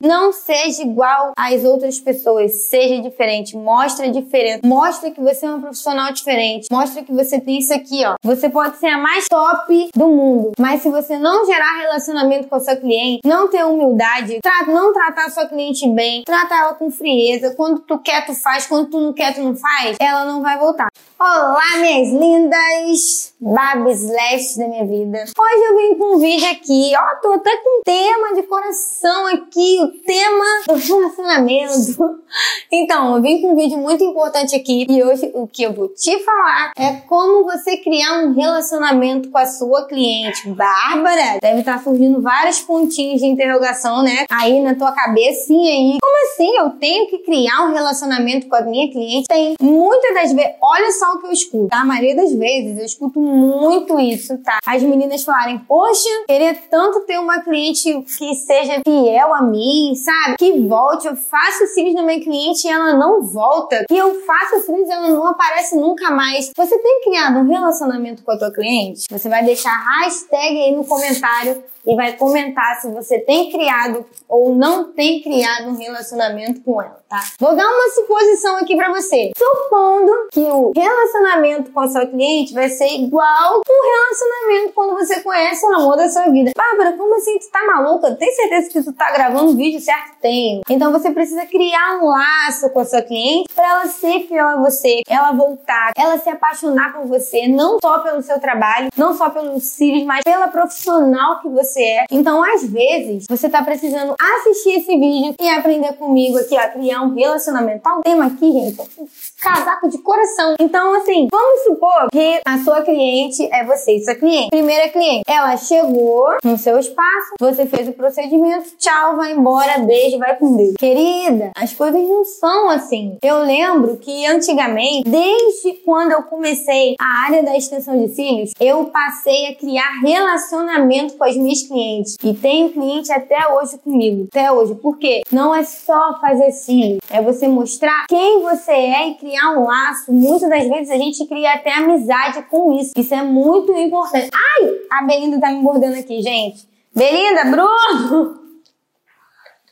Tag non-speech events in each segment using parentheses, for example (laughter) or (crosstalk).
Não seja igual às outras pessoas, seja diferente, mostra a diferença, mostra que você é uma profissional diferente, mostra que você tem isso aqui, ó. Você pode ser a mais top do mundo, mas se você não gerar relacionamento com a sua cliente, não ter humildade, tra não tratar a sua cliente bem, tratar ela com frieza, quando tu quer tu faz, quando tu não quer tu não faz, ela não vai voltar. Olá, minhas lindas babes lestes da minha vida. Hoje eu vim com um vídeo aqui, ó, tô até com um tema de coração aqui, tema do relacionamento. Então, eu vim com um vídeo muito importante aqui e hoje o que eu vou te falar é como você criar um relacionamento com a sua cliente. Bárbara, deve estar surgindo vários pontinhos de interrogação, né? Aí na tua cabecinha aí. Como assim? Eu tenho que criar um relacionamento com a minha cliente? Tem muitas das vezes, olha só o que eu escuto. Tá? A maioria das vezes eu escuto muito isso, tá? As meninas falarem, poxa, queria tanto ter uma cliente que seja fiel a mim, sabe? Que volte, eu faço cílios na minha cliente e ela não volta. Que eu faço cílios e ela não aparece nunca mais. Você tem criado um relacionamento com a tua cliente? Você vai deixar hashtag aí no comentário e vai comentar se você tem criado ou não tem criado um relacionamento com ela, tá? Vou dar uma suposição aqui para você. Supondo que o relacionamento com a sua cliente vai ser igual um relacionamento quando você conhece o amor da sua vida. Bárbara, como assim? Tu tá maluca? Tem certeza que tu tá gravando vídeo certo? Tenho. Então você precisa criar um laço com a sua cliente para ela ser fiel a você, ela voltar, ela se apaixonar por você, não só pelo seu trabalho, não só pelos cílios, mas pela profissional que você é. Então, às vezes, você tá precisando assistir esse vídeo e aprender comigo aqui, a criar um relacionamento. Tá um tema aqui, gente. Casaco de coração. Então, assim, vamos supor que a sua cliente é você, sua cliente. Primeira cliente. Ela chegou no seu espaço, você fez o procedimento, tchau, vai embora, beijo, vai com Deus. Querida, as coisas não são assim. Eu lembro que antigamente, desde quando eu comecei a área da extensão de cílios, eu passei a criar relacionamento com as minhas clientes. E tenho cliente até hoje comigo. Até hoje. Por quê? Não é só fazer cílios. É você mostrar quem você é e criar um laço. Muitas das vezes a gente cria até amizade com isso. Isso é muito importante. Ai! A Belinda tá me mordendo aqui, gente. Belinda, Bruno!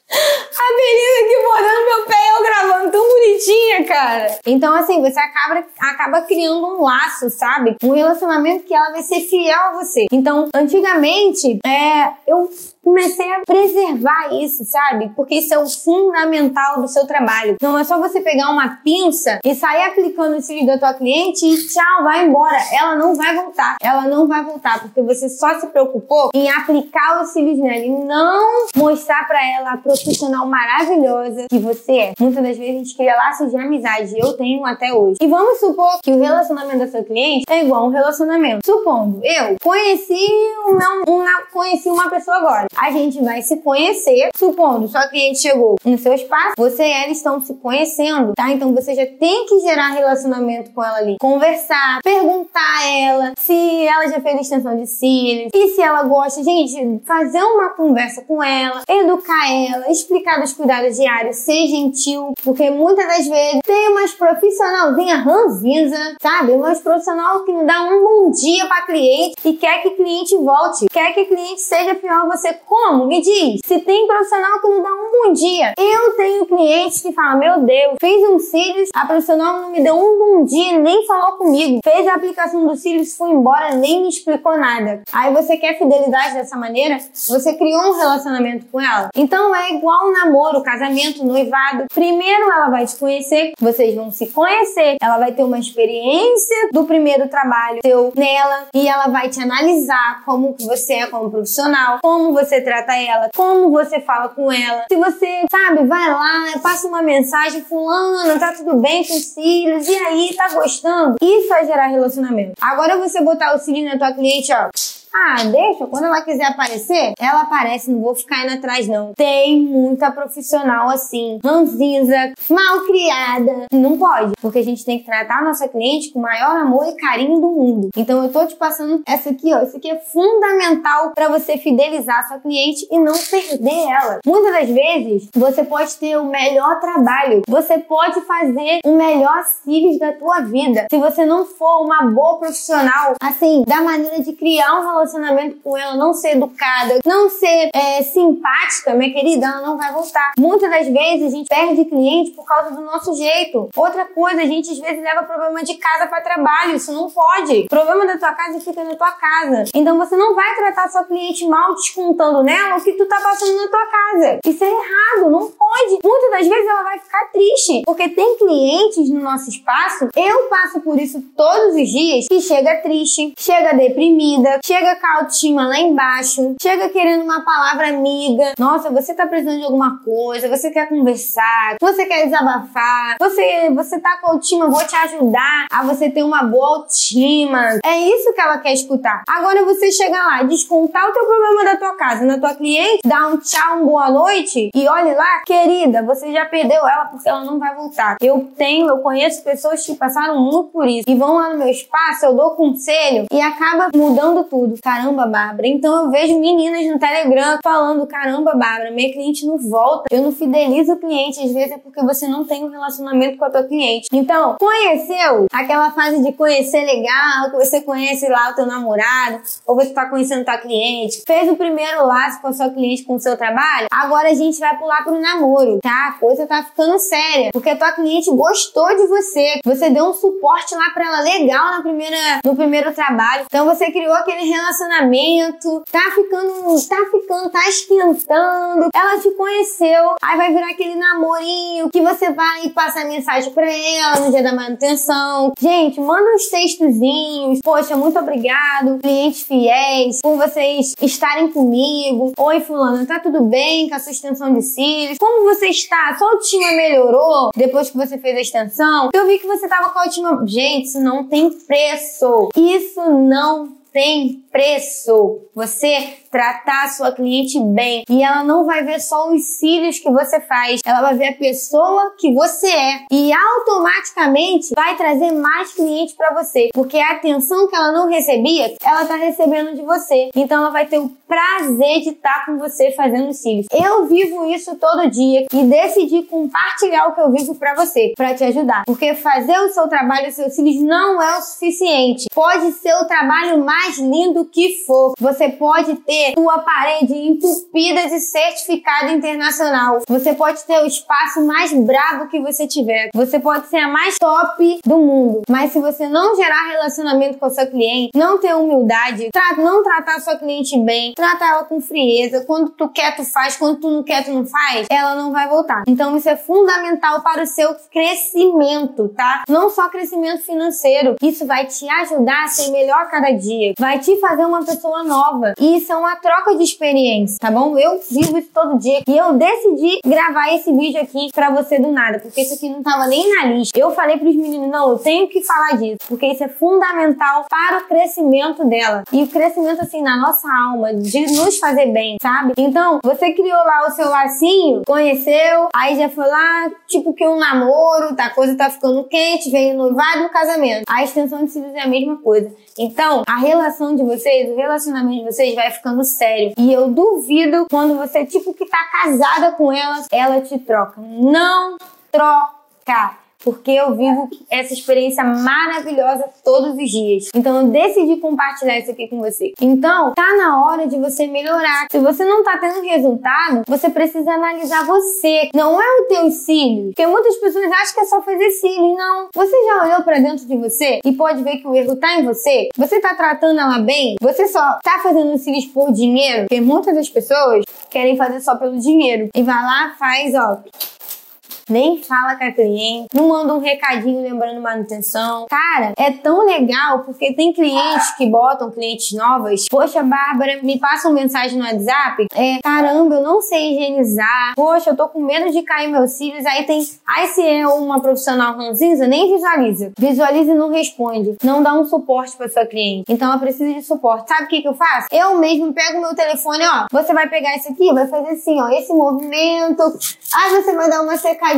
A Belinda aqui mordendo meu pé eu gravando tão bonitinha, cara. Então, assim, você acaba, acaba criando um laço, sabe? Um relacionamento que ela vai ser fiel a você. Então, antigamente, é, eu comecei a preservar isso, sabe? Porque isso é o fundamental do seu trabalho. Não é só você pegar uma pinça e sair aplicando o cílios da tua cliente e tchau, vai embora. Ela não vai voltar. Ela não vai voltar porque você só se preocupou em aplicar os cílios nela e não mostrar para ela a profissional maravilhosa que você é. Muitas das vezes a gente cria laços de amizade. Eu tenho até hoje. E vamos supor que o relacionamento da sua cliente é igual um relacionamento. Supondo, eu conheci uma, uma, conheci uma pessoa agora a gente vai se conhecer. Supondo, sua cliente chegou no seu espaço, você e ela estão se conhecendo, tá? Então você já tem que gerar relacionamento com ela ali. Conversar, perguntar a ela se ela já fez extensão de cílios e se ela gosta. Gente, fazer uma conversa com ela, educar ela, explicar dos cuidados diários, ser gentil, porque muitas das vezes tem umas profissionalzinha ranzinza, sabe? Umas profissional que não dá um bom dia pra cliente e quer que cliente volte, quer que cliente seja a você como? Me diz. Se tem profissional que não dá um bom dia. Eu tenho clientes que falam, meu Deus, fiz um cílios, a profissional não me deu um bom dia, nem falou comigo. Fez a aplicação dos cílios, foi embora, nem me explicou nada. Aí você quer fidelidade dessa maneira? Você criou um relacionamento com ela. Então é igual um namoro, casamento, noivado. Primeiro ela vai te conhecer, vocês vão se conhecer, ela vai ter uma experiência do primeiro trabalho seu nela e ela vai te analisar como você é como profissional, como você trata ela, como você fala com ela. Se você, sabe, vai lá, passa uma mensagem, fulano, tá tudo bem com os cílios, e aí, tá gostando? Isso vai gerar relacionamento. Agora você botar o cílio na tua cliente, ó. Ah, deixa, quando ela quiser aparecer, ela aparece, não vou ficar indo atrás não. Tem muita profissional assim, ranzinza, mal criada. Não pode, porque a gente tem que tratar a nossa cliente com o maior amor e carinho do mundo. Então eu tô te passando essa aqui, ó. Isso aqui é fundamental para você fidelizar a sua cliente e não perder ela. Muitas das vezes, você pode ter o melhor trabalho, você pode fazer o melhor cílios da tua vida. Se você não for uma boa profissional, assim, da maneira de criar um relacionamento relacionamento com ela, não ser educada, não ser é, simpática, minha querida, ela não vai voltar. Muitas das vezes a gente perde cliente por causa do nosso jeito. Outra coisa, a gente às vezes leva problema de casa para trabalho, isso não pode. O problema da tua casa fica na tua casa. Então você não vai tratar sua cliente mal descontando nela o que tu tá passando na tua casa. Isso é errado, não pode. Muitas das vezes ela vai ficar triste, porque tem clientes no nosso espaço, eu passo por isso todos os dias, que chega triste, chega deprimida, chega com a autoestima lá embaixo, chega querendo uma palavra amiga. Nossa, você tá precisando de alguma coisa, você quer conversar, você quer desabafar, você, você tá com autoestima, vou te ajudar a você ter uma boa autoestima. É isso que ela quer escutar. Agora você chega lá, descontar o teu problema da tua casa na tua cliente, dá um tchau, uma boa noite e olhe lá, querida, você já perdeu ela porque ela não vai voltar. Eu tenho, eu conheço pessoas que passaram muito por isso e vão lá no meu espaço, eu dou conselho e acaba mudando tudo. Caramba, Bárbara. Então eu vejo meninas no Telegram falando: caramba, Bárbara, minha cliente não volta. Eu não fidelizo o cliente, às vezes é porque você não tem um relacionamento com a tua cliente. Então, conheceu aquela fase de conhecer legal, que você conhece lá o teu namorado, ou você tá conhecendo tua cliente, fez o primeiro laço com a sua cliente com o seu trabalho, agora a gente vai pular pro namoro, tá? A coisa tá ficando séria, porque a tua cliente gostou de você, você deu um suporte lá pra ela legal na primeira, no primeiro trabalho, então você criou aquele relacionamento, tá ficando, tá ficando, tá esquentando, ela te conheceu, aí vai virar aquele namorinho que você vai passar mensagem pra ela no dia da manutenção. Gente, manda uns textozinhos, poxa, muito obrigado, clientes fiéis, por vocês estarem comigo. Oi, fulano, tá tudo bem com a sua extensão de cílios? Como você está? Sua autoestima melhorou depois que você fez a extensão? Eu vi que você tava com a autoestima... Gente, isso não tem preço. Isso não tem preço. Você tratar a sua cliente bem. E ela não vai ver só os cílios que você faz, ela vai ver a pessoa que você é. E automaticamente vai trazer mais clientes para você, porque a atenção que ela não recebia, ela tá recebendo de você. Então ela vai ter o prazer de estar tá com você fazendo cílios. Eu vivo isso todo dia e decidi compartilhar o que eu vivo para você, para te ajudar. Porque fazer o seu trabalho, os seus cílios não é o suficiente. Pode ser o trabalho mais lindo que for. Você pode ter sua parede entupida de certificado internacional. Você pode ter o espaço mais bravo que você tiver. Você pode ser a mais top do mundo. Mas se você não gerar relacionamento com a sua cliente, não ter humildade, não tratar a sua cliente bem, tratar ela com frieza, quando tu quer tu faz, quando tu não quer tu não faz, ela não vai voltar. Então isso é fundamental para o seu crescimento, tá? Não só crescimento financeiro. Isso vai te ajudar a ser melhor cada dia. Vai te fazer uma pessoa nova. E isso é uma troca de experiência, tá bom? Eu vivo isso todo dia e eu decidi gravar esse vídeo aqui pra você do nada, porque isso aqui não tava nem na lista. Eu falei pros meninos, não, eu tenho que falar disso, porque isso é fundamental para o crescimento dela. E o crescimento, assim, na nossa alma, de nos fazer bem, sabe? Então, você criou lá o seu lacinho, conheceu, aí já foi lá, tipo que um namoro, tá, a coisa tá ficando quente, vem no noivado no casamento. A extensão de cílios é a mesma coisa. Então, a relação de vocês, o relacionamento de vocês vai ficando sério. E eu duvido quando você, tipo, que tá casada com ela, ela te troca. Não troca porque eu vivo essa experiência maravilhosa todos os dias. Então eu decidi compartilhar isso aqui com você. Então, tá na hora de você melhorar. Se você não tá tendo resultado, você precisa analisar você. Não é o teu cílio. Porque muitas pessoas acham que é só fazer cílio. Não. Você já olhou para dentro de você e pode ver que o erro tá em você? Você tá tratando ela bem? Você só tá fazendo cílios por dinheiro? Porque muitas das pessoas querem fazer só pelo dinheiro. E vai lá, faz, ó nem fala com a cliente, não manda um recadinho lembrando manutenção. Cara, é tão legal porque tem clientes que botam clientes novas. Poxa, Bárbara, me passa uma mensagem no WhatsApp. É, caramba, eu não sei higienizar. Poxa, eu tô com medo de cair meus cílios. Aí tem. Aí se é uma profissional ranzinza, nem visualiza. Visualiza e não responde. Não dá um suporte pra sua cliente. Então ela precisa de suporte. Sabe o que, que eu faço? Eu mesmo pego meu telefone, ó. Você vai pegar esse aqui, vai fazer assim, ó. Esse movimento. Aí você vai dar uma secadinha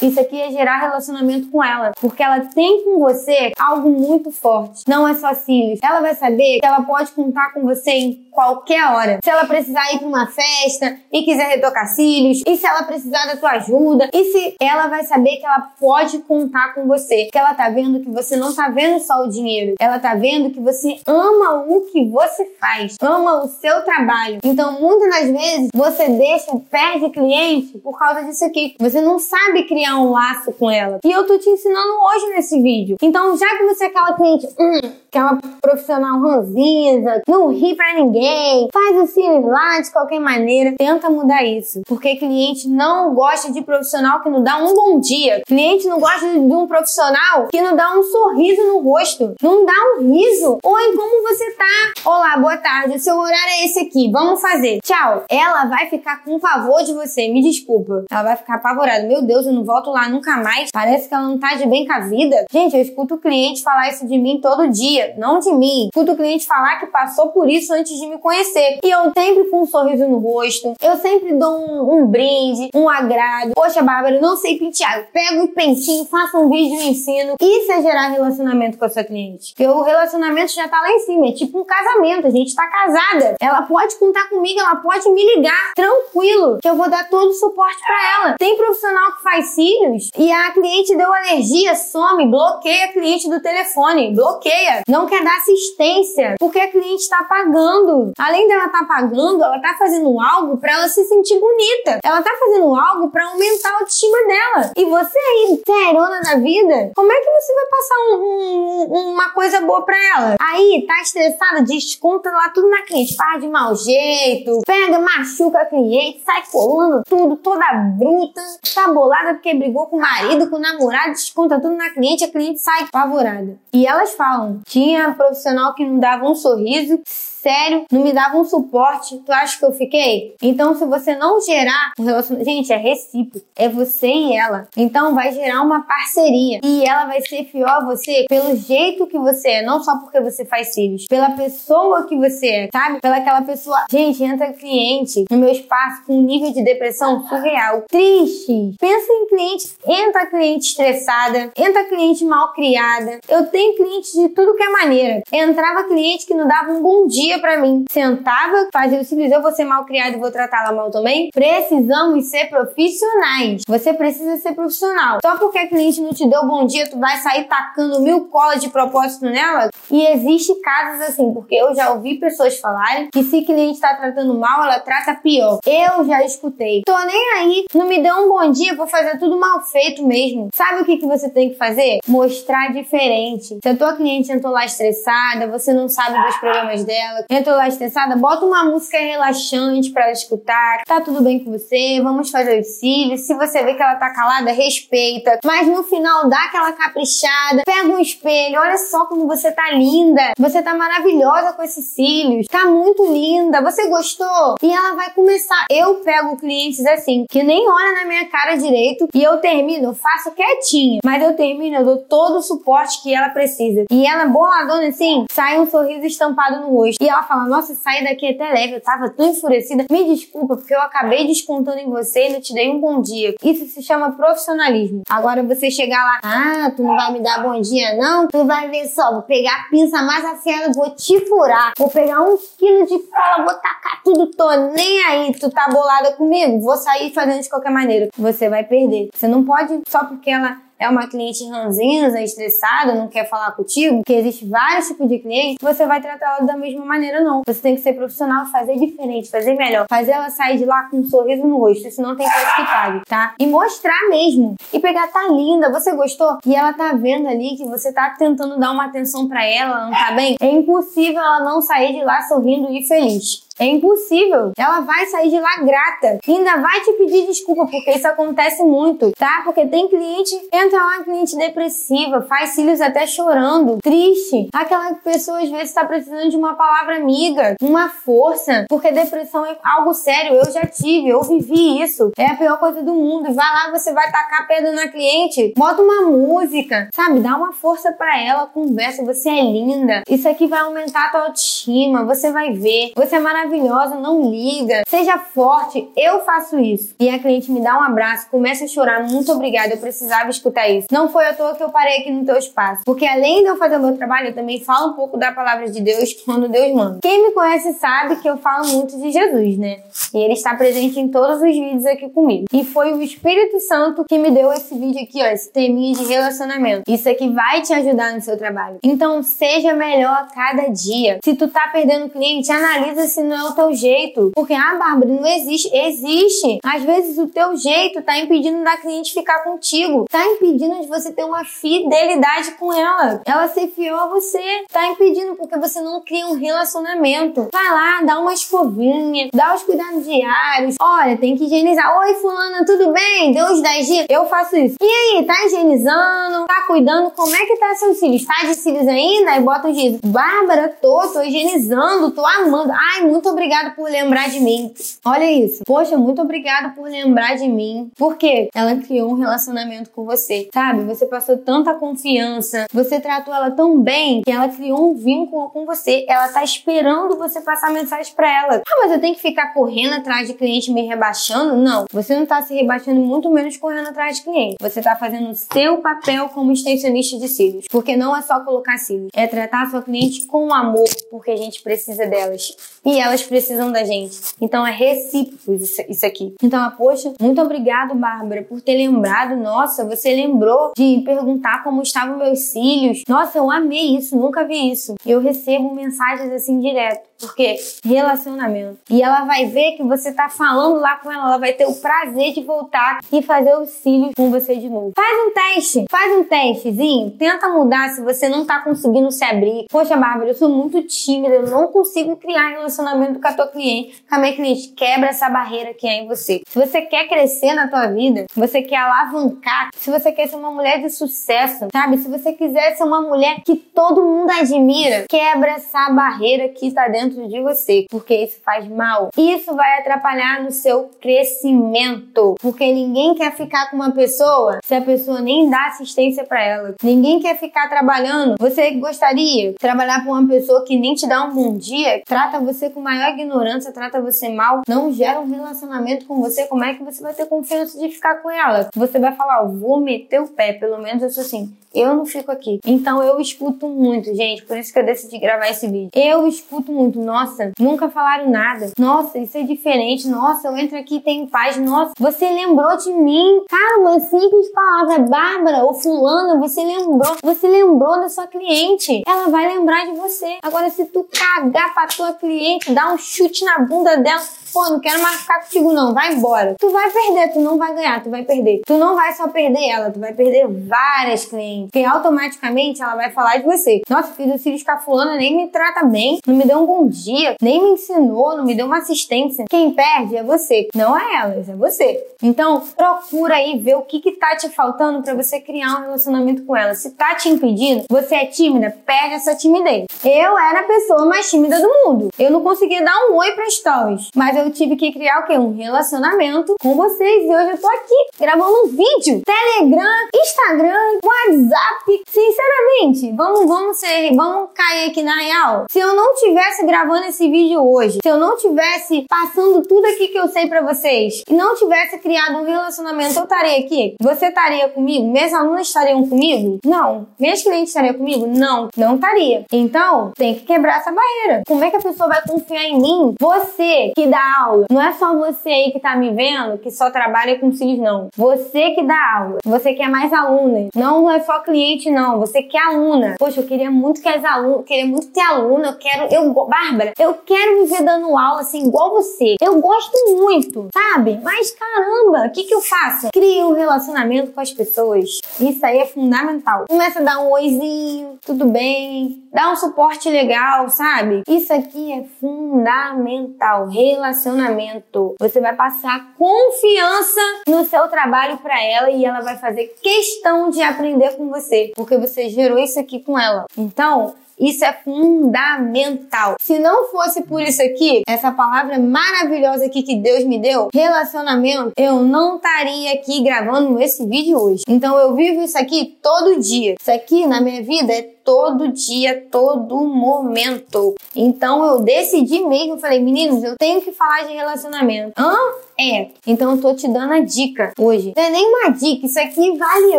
Isso aqui é gerar relacionamento com ela, porque ela tem com você algo muito forte. Não é só cílios. Ela vai saber que ela pode contar com você em qualquer hora. Se ela precisar ir para uma festa e quiser retocar cílios, e se ela precisar da tua ajuda, e se ela vai saber que ela pode contar com você, que ela tá vendo que você não tá vendo só o dinheiro, ela tá vendo que você ama o que você faz, ama o seu trabalho. Então, muitas das vezes você deixa, perde cliente por causa disso aqui. Você não sabe criar um laço com ela. E eu tô te ensinando hoje nesse vídeo. Então, já que você é aquela cliente, hum, aquela profissional ranzinza, não ri pra ninguém, faz o cílio lá de qualquer maneira, tenta mudar isso. Porque cliente não gosta de profissional que não dá um bom dia. Cliente não gosta de um profissional que não dá um sorriso no rosto, não dá um riso. Oi, como você tá? Olá, boa tarde, o seu horário é esse aqui, vamos fazer. Tchau. Ela vai ficar com favor de você, me desculpa. Ela vai ficar apavorada. Meu Deus, eu não volto lá nunca mais. Parece que ela não tá de bem com a vida. Gente, eu escuto o cliente falar isso de mim todo dia, não de mim. Escuto o cliente falar que passou por isso antes de me conhecer. E eu sempre com um sorriso no rosto, eu sempre dou um, um brinde, um agrado. Poxa, Bárbara, eu não sei pentear. Pego o pentinho, faço um vídeo e ensino. Isso é gerar relacionamento com a sua cliente. Porque o relacionamento já tá lá em cima, é tipo um casamento. A gente tá casada. Ela pode contar comigo, ela pode me ligar, tranquilo, que eu vou dar todo o suporte para ela. Tem profissional que faz cílios e a cliente deu alergia, some, bloqueia a cliente do telefone, bloqueia. Não quer dar assistência porque a cliente está pagando. Além dela estar tá pagando, ela tá fazendo algo para ela se sentir bonita. Ela tá fazendo algo para aumentar a autoestima dela. E você aí, serona da vida, como é que você vai passar um, um, uma coisa boa para ela? Aí, tá estressada, desconta lá tudo na cliente, faz de mau jeito, pega, machuca a cliente, sai colando tudo, toda bruta, tá bolada porque brigou com o marido, com o namorado, desconta tudo na cliente, a cliente sai apavorada. E elas falam, tinha profissional que não dava um sorriso, sério, não me dava um suporte, tu acha que eu fiquei? Então, se você não gerar um relacionamento, gente, é recíproco, é você e ela. Então, vai gerar uma parceria e ela vai ser fiel a você pelo jeito que você é, não só porque você faz cílios, pela pessoa que você é, sabe? Pela aquela pessoa. Gente, entra cliente no meu espaço com um nível de depressão surreal, triste. Pensa em cliente, entra cliente estressada, entra cliente mal criada. Eu tenho clientes de tudo que é maneira. Entrava cliente que não dava um bom dia dia para mim. Sentava, fazia o simples, eu vou ser mal criado e vou tratá-la mal também. Precisamos ser profissionais. Você precisa ser profissional. Só porque a cliente não te deu bom dia, tu vai sair tacando mil colas de propósito nela? E existe casos assim, porque eu já ouvi pessoas falarem que se cliente tá tratando mal, ela trata pior. Eu já escutei. Tô nem aí, não me deu um bom dia, vou fazer tudo mal feito mesmo. Sabe o que, que você tem que fazer? Mostrar diferente. Se a tua cliente entrou lá estressada, você não sabe dos problemas dela, entrou lá estressada, bota uma música relaxante para ela escutar, tá tudo bem com você, vamos fazer os cílios. Se você vê que ela tá calada, respeita. Mas no final dá aquela caprichada, pega um espelho, olha só como você tá linda. Você tá maravilhosa com esses cílios, tá muito linda. Você gostou? E ela vai começar. Eu pego clientes assim, que nem olha na minha cara direito e eu termino, eu faço quietinha, mas eu termino, eu dou todo o suporte que ela precisa. E ela boladona assim, sai um sorriso estampado no rosto. E ela fala: Nossa, saí daqui até leve, eu tava tão enfurecida. Me desculpa, porque eu acabei descontando em você e não te dei um bom dia. Isso se chama profissionalismo. Agora você chegar lá, ah, tu não vai me dar bom dia, não? Tu vai ver só, vou pegar a pinça mais afiada, vou te furar. Vou pegar um quilo de cola, vou tacar tudo, tô nem aí. Tu tá bolada comigo? Vou sair fazendo de qualquer maneira. Você vai perder. Você não pode, só porque ela é uma cliente ranzinza, estressada, não quer falar contigo, que existe vários tipos de cliente, você vai tratá-la da mesma maneira, não. Você tem que ser profissional, fazer diferente, fazer melhor, fazer ela sair de lá com um sorriso no rosto, isso não tem preço que pague, tá? E mostrar mesmo. E pegar, tá linda, você gostou? E ela tá vendo ali que você tá tentando dar uma atenção para ela, não tá bem? É impossível ela não sair de lá sorrindo e feliz. É impossível. Ela vai sair de lá grata. E ainda vai te pedir desculpa, porque isso acontece muito, tá? Porque tem cliente, entra lá, cliente depressiva, faz cílios até chorando, triste. Aquela pessoa às vezes está precisando de uma palavra amiga, uma força, porque depressão é algo sério. Eu já tive, eu vivi isso. É a pior coisa do mundo. Vai lá, você vai tacar pedra na cliente, bota uma música, sabe? Dá uma força para ela, conversa. Você é linda. Isso aqui vai aumentar a tua autoestima. Você vai ver. Você é maravilhosa maravilhosa, não liga, seja forte. Eu faço isso. E a cliente me dá um abraço, começa a chorar, muito obrigada, eu precisava escutar isso. Não foi à toa que eu parei aqui no teu espaço, porque além de eu fazer o meu trabalho, eu também falo um pouco da palavra de Deus (laughs) quando Deus manda. Quem me conhece sabe que eu falo muito de Jesus, né? E ele está presente em todos os vídeos aqui comigo. E foi o Espírito Santo que me deu esse vídeo aqui, ó, esse teminha de relacionamento. Isso aqui vai te ajudar no seu trabalho. Então, seja melhor a cada dia. Se tu tá perdendo cliente, analisa se não é o teu jeito. Porque, ah, Bárbara, não existe. Existe. Às vezes o teu jeito tá impedindo da cliente ficar contigo. Tá impedindo de você ter uma fidelidade com ela. Ela ser fiel a você. Tá impedindo porque você não cria um relacionamento. Vai lá, dá uma escovinha, dá os cuidados diários. Olha, tem que higienizar. Oi, fulana, tudo bem? Deu uns 10 dias? Eu faço isso. E aí, tá higienizando? Tá cuidando? Como é que tá seus cílios? Tá de cílios ainda? Aí bota o giz. Bárbara, tô, tô higienizando, tô amando. Ai, muito obrigada por lembrar de mim. Olha isso. Poxa, muito obrigada por lembrar de mim. Por quê? Ela criou um relacionamento com você, sabe? Você passou tanta confiança, você tratou ela tão bem que ela criou um vínculo com você. Ela tá esperando você passar mensagem para ela. Ah, mas eu tenho que ficar correndo atrás de cliente me rebaixando? Não. Você não tá se rebaixando, muito menos correndo atrás de cliente. Você tá fazendo o seu papel como extensionista de cílios. Porque não é só colocar cílios, é tratar a sua cliente com amor, porque a gente precisa delas. E elas precisam da gente. Então é recíproco isso aqui. Então, ah, poxa, muito obrigado, Bárbara, por ter lembrado. Nossa, você lembrou de perguntar como estavam meus cílios. Nossa, eu amei isso, nunca vi isso. Eu recebo mensagens assim direto. Porque relacionamento. E ela vai ver que você tá falando lá com ela, ela vai ter o prazer de voltar e fazer os cílios com você de novo. Faz um teste, faz um testezinho, tenta mudar se você não tá conseguindo se abrir. Poxa, Bárbara, eu sou muito tímida, eu não consigo criar relacionamento a tua cliente, com a minha cliente. Quebra essa barreira que é em você. Se você quer crescer na tua vida, você quer alavancar, se você quer ser uma mulher de sucesso, sabe? Se você quiser ser uma mulher que todo mundo admira, quebra essa barreira que tá dentro de você, porque isso faz mal. Isso vai atrapalhar no seu crescimento, porque ninguém quer ficar com uma pessoa se a pessoa nem dá assistência para ela. Ninguém quer ficar trabalhando. Você gostaria de trabalhar com uma pessoa que nem te dá um bom dia, trata você com maior ignorância, trata você mal, não gera um relacionamento com você, como é que você vai ter confiança de ficar com ela? Você vai falar, vou meter o pé, pelo menos eu sou assim. Eu não fico aqui. Então eu escuto muito, gente. Por isso que eu decidi gravar esse vídeo. Eu escuto muito. Nossa, nunca falaram nada. Nossa, isso é diferente. Nossa, eu entro aqui e tenho paz. Nossa, você lembrou de mim. Cara, uma simples palavra, Bárbara ou Fulana, você lembrou. Você lembrou da sua cliente. Ela vai lembrar de você. Agora, se tu cagar pra tua cliente, dar um chute na bunda dela, pô, não quero mais ficar contigo não, vai embora. Tu vai perder, tu não vai ganhar, tu vai perder. Tu não vai só perder ela, tu vai perder várias clientes. Porque automaticamente ela vai falar de você. Nossa, fiz o cílios com a fulana, nem me trata bem, não me deu um bom dia, nem me ensinou, não me deu uma assistência. Quem perde é você, não é elas, é você. Então, procura aí ver o que que tá te faltando para você criar um relacionamento com ela. Se tá te impedindo, você é tímida, perde essa timidez. Eu era a pessoa mais tímida do mundo. Eu não conseguia dar um oi para stories, mas eu eu tive que criar o quê? Um relacionamento com vocês. E hoje eu tô aqui gravando um vídeo. Telegram, Instagram, WhatsApp. Sinceramente, vamos, vamos ser, vamos cair aqui na real. Se eu não tivesse gravando esse vídeo hoje, se eu não tivesse passando tudo aqui que eu sei para vocês e não tivesse criado um relacionamento, eu estaria aqui? Você estaria comigo? Meus alunos estariam comigo? Não. Meus clientes estariam comigo? Não. Não estaria. Então, tem que quebrar essa barreira. Como é que a pessoa vai confiar em mim? Você que dá aula. Não é só você aí que tá me vendo que só trabalha com cílios, não. Você que dá aula. Você quer mais alunas. Não é só cliente, não. Você quer aluna. Poxa, eu queria muito que as alunas, queria muito ter aluna. Eu quero, eu, Bárbara, eu quero me ver dando aula assim, igual você. Eu gosto muito, sabe? Mas caramba, o que que eu faço? Crie um relacionamento com as pessoas. Isso aí é fundamental. Começa a dar um oizinho, tudo bem? Dá um suporte legal, sabe? Isso aqui é fundamental. Relacionamento relacionamento. Você vai passar confiança no seu trabalho para ela e ela vai fazer questão de aprender com você, porque você gerou isso aqui com ela. Então, Isso é fundamental. Se não fosse por isso aqui, essa palavra maravilhosa aqui que Deus me deu, relacionamento, eu não estaria aqui gravando esse vídeo hoje. Então eu vivo isso aqui todo dia. Isso aqui na minha vida é todo dia, todo momento. Então eu decidi mesmo, falei, meninos, eu tenho que falar de relacionamento. Hã? É. Então eu tô te dando a dica hoje. Não é nem uma dica, isso aqui vale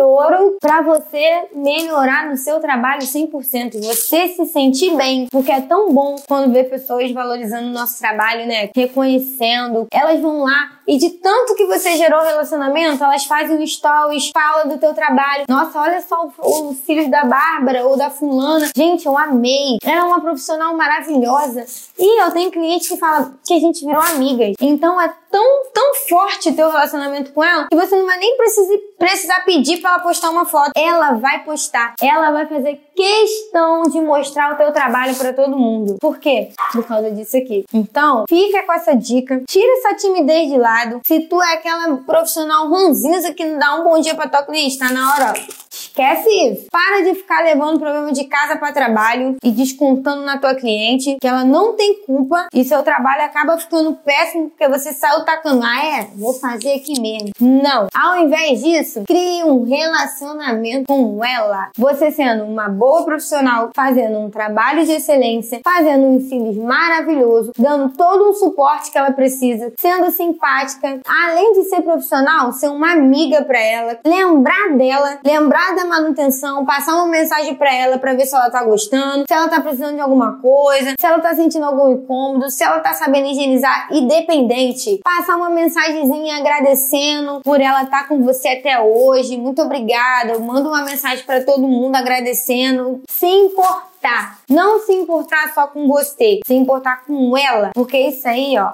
ouro para você melhorar no seu trabalho 100% e você se sentir bem, porque é tão bom quando ver pessoas valorizando o nosso trabalho, né? Reconhecendo. Elas vão lá e de tanto que você gerou relacionamento, elas fazem stories, fala do teu trabalho. Nossa, olha só os filhos da Bárbara ou da fulana. Gente, eu amei. Ela é uma profissional maravilhosa. E eu tenho cliente que fala que a gente virou amigas. Então é tão, tão forte teu relacionamento com ela que você não vai nem precisar pedir para ela postar uma foto. Ela vai postar. Ela vai fazer questão de mostrar o teu trabalho para todo mundo. Por quê? Por causa disso aqui. Então, fica com essa dica. Tira essa timidez de lado. Se tu é aquela profissional ranzinza que não dá um bom dia pra tua cliente, tá na hora, Esquece isso. Para de ficar levando problema de casa para trabalho e descontando na tua cliente que ela não tem culpa e seu trabalho acaba ficando péssimo porque você saiu tacando. Ah, é? Vou fazer aqui mesmo. Não. Ao invés disso, crie um relacionamento com ela. Você sendo uma boa profissional, fazendo um trabalho de excelência, fazendo um ensino maravilhoso, dando todo o suporte que ela precisa, sendo simpática, além de ser profissional, ser uma amiga para ela, lembrar dela, lembrar da manutenção, passar uma mensagem para ela para ver se ela tá gostando, se ela tá precisando de alguma coisa, se ela tá sentindo algum incômodo, se ela tá sabendo higienizar independente. Passar uma mensagenzinha agradecendo por ela estar tá com você até hoje. Muito obrigada. Manda uma mensagem para todo mundo agradecendo. Se importar. Não se importar só com você, se importar com ela, porque isso aí, ó,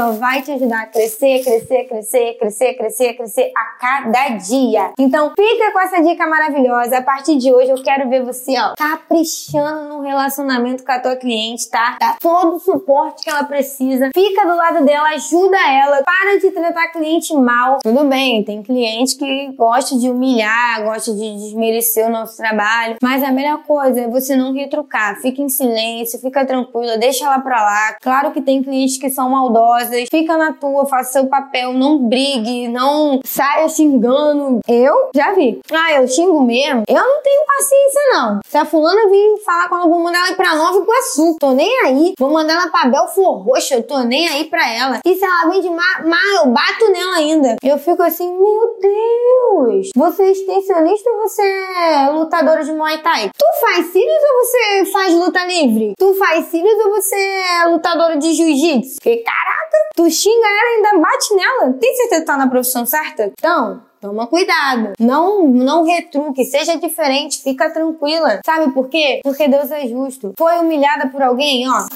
só vai te ajudar a crescer, crescer, crescer, crescer, crescer, crescer a cada dia. Então, fica com essa dica maravilhosa. A partir de hoje, eu quero ver você, ó, caprichando no relacionamento com a tua cliente, tá? Dá todo o suporte que ela precisa. Fica do lado dela, ajuda ela. Para de tratar cliente mal. Tudo bem, tem cliente que gosta de humilhar, gosta de desmerecer o nosso trabalho. Mas a melhor coisa é você não retrucar. Fica em silêncio, fica tranquila, deixa ela pra lá. Claro que tem clientes que são maldosos fica na tua, faça seu papel, não brigue, não saia xingando. Eu já vi. Ah, eu xingo mesmo? Eu não tenho paciência, não. Se a fulana vir falar quando eu vou mandar ela ir pra Nova Iguaçu, tô nem aí. Vou mandar ela pra Belfor Roxo, eu tô nem aí pra ela. E se ela vem de mar, mar eu bato nela ainda. Eu fico assim, meu Deus, você é extensionista ou você é lutadora de Muay Thai? Tu faz cílios ou você faz luta livre? Tu faz cílios ou você é lutadora de jiu-jitsu? Que caraca, tu xinga ela e ainda bate nela. Tem certeza que tá na profissão certa? Então, Toma cuidado. Não, não retruque, seja diferente, fica tranquila. Sabe por quê? Porque Deus é justo. Foi humilhada por alguém, ó.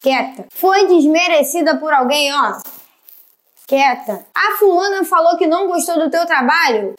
Quieta. Foi desmerecida por alguém, ó. Quieta. A fulana falou que não gostou do teu trabalho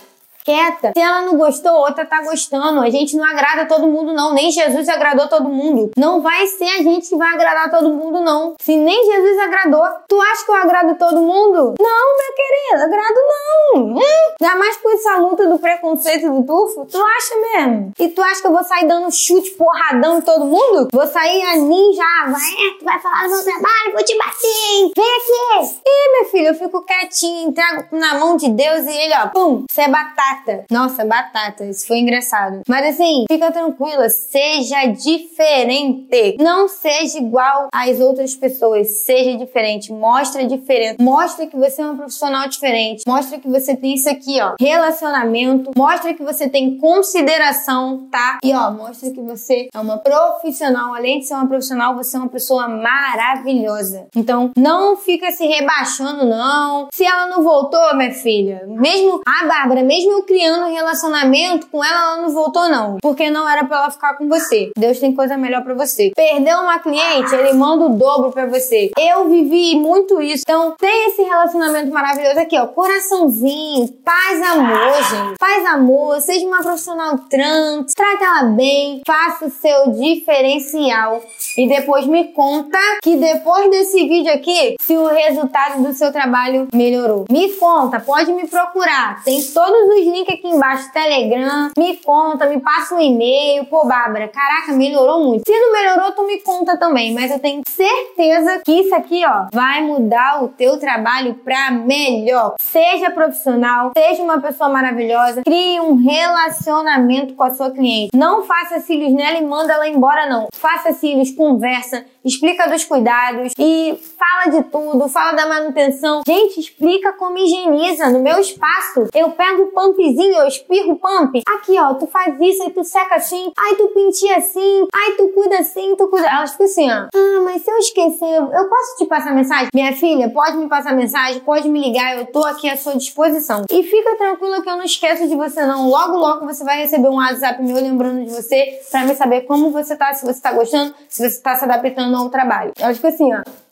quieta. Se ela não gostou, outra tá gostando. A gente não agrada todo mundo, não. Nem Jesus agradou todo mundo. Não vai ser a gente que vai agradar todo mundo, não. Se nem Jesus agradou, tu acha que eu agrado todo mundo? Não, minha querida, agrado não. Hum, ainda mais com essa luta do preconceito do tufo. Tu acha mesmo? E tu acha que eu vou sair dando chute porradão em todo mundo? Vou sair a ninja, vai, tu vai falar do meu trabalho, vou te bater. Vem aqui. Ih, meu filho, eu fico quietinho, entrego na mão de Deus e ele, ó, pum, você é batata batata. Nossa, batata. Isso foi engraçado. Mas assim, fica tranquila. Seja diferente. Não seja igual às outras pessoas. Seja diferente. Mostra a diferença. Mostra que você é uma profissional diferente. Mostra que você tem isso aqui, ó. Relacionamento. Mostra que você tem consideração, tá? E ó, mostra que você é uma profissional. Além de ser uma profissional, você é uma pessoa maravilhosa. Então, não fica se rebaixando, não. Se ela não voltou, minha filha, mesmo a Bárbara, mesmo eu criando um relacionamento com ela, ela não voltou, não. Porque não era pra ela ficar com você. Deus tem coisa melhor para você. Perdeu uma cliente, ele manda o dobro para você. Eu vivi muito isso. Então, tem esse relacionamento maravilhoso aqui, ó. Coraçãozinho, pá, Faz amor, gente. Faz amor, seja uma profissional trans, trata ela bem, faça o seu diferencial e depois me conta que depois desse vídeo aqui, se o resultado do seu trabalho melhorou. Me conta, pode me procurar. Tem todos os links aqui embaixo, Telegram. Me conta, me passa um e-mail. Pô, Bárbara, caraca, melhorou muito. Se não melhorou, tu me conta também, mas eu tenho certeza que isso aqui, ó, vai mudar o teu trabalho pra melhor. Seja profissional, seja uma pessoa maravilhosa, crie um relacionamento com a sua cliente. Não faça cílios nela e manda ela embora, não. Faça cílios, conversa, explica dos cuidados e fala de tudo, fala da manutenção. Gente, explica como higieniza. No meu espaço, eu pego o pumpzinho, eu espirro o pump. Aqui, ó, tu faz isso, aí tu seca assim, aí tu penteia assim, aí tu cuida assim, tu cuida. Elas ficam assim, ó. Ah, mas se eu esquecer, eu posso te passar mensagem? Minha filha, pode me passar mensagem, pode me ligar, eu tô aqui à sua disposição. E fica tranquila que eu não esqueço de você, não. Logo, logo você vai receber um WhatsApp meu lembrando de você pra me saber como você tá, se você tá gostando, se você tá se adaptando ao trabalho. Elas ficam assim, ó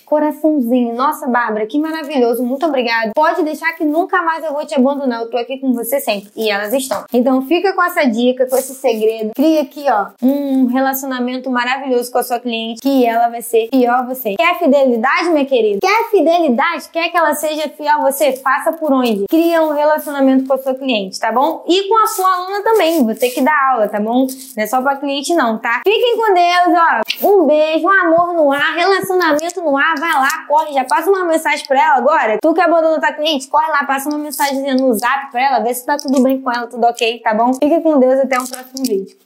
coraçãozinho. Nossa, Bárbara, que maravilhoso. Muito obrigada. Pode deixar que nunca mais eu vou te abandonar. Eu tô aqui com você sempre. E elas estão. Então fica com essa dica, com esse segredo. Cria aqui, ó, um relacionamento maravilhoso com a sua cliente, que ela vai ser fiel a você. Quer fidelidade, minha querida? Quer fidelidade? Quer que ela seja fiel a você? Faça por onde? Cria um relacionamento com a sua cliente, tá bom? E com a sua aluna também. Você que dá aula, tá bom? Não é só pra cliente não, tá? Fiquem com Deus, ó. Um beijo, um amor no ar, relacionamento no ar vai lá, corre, já passa uma mensagem pra ela agora. Tu que abandonou tua cliente, corre lá, passa uma mensagem no zap pra ela, vê se tá tudo bem com ela, tudo ok, tá bom? Fica com Deus até um próximo vídeo.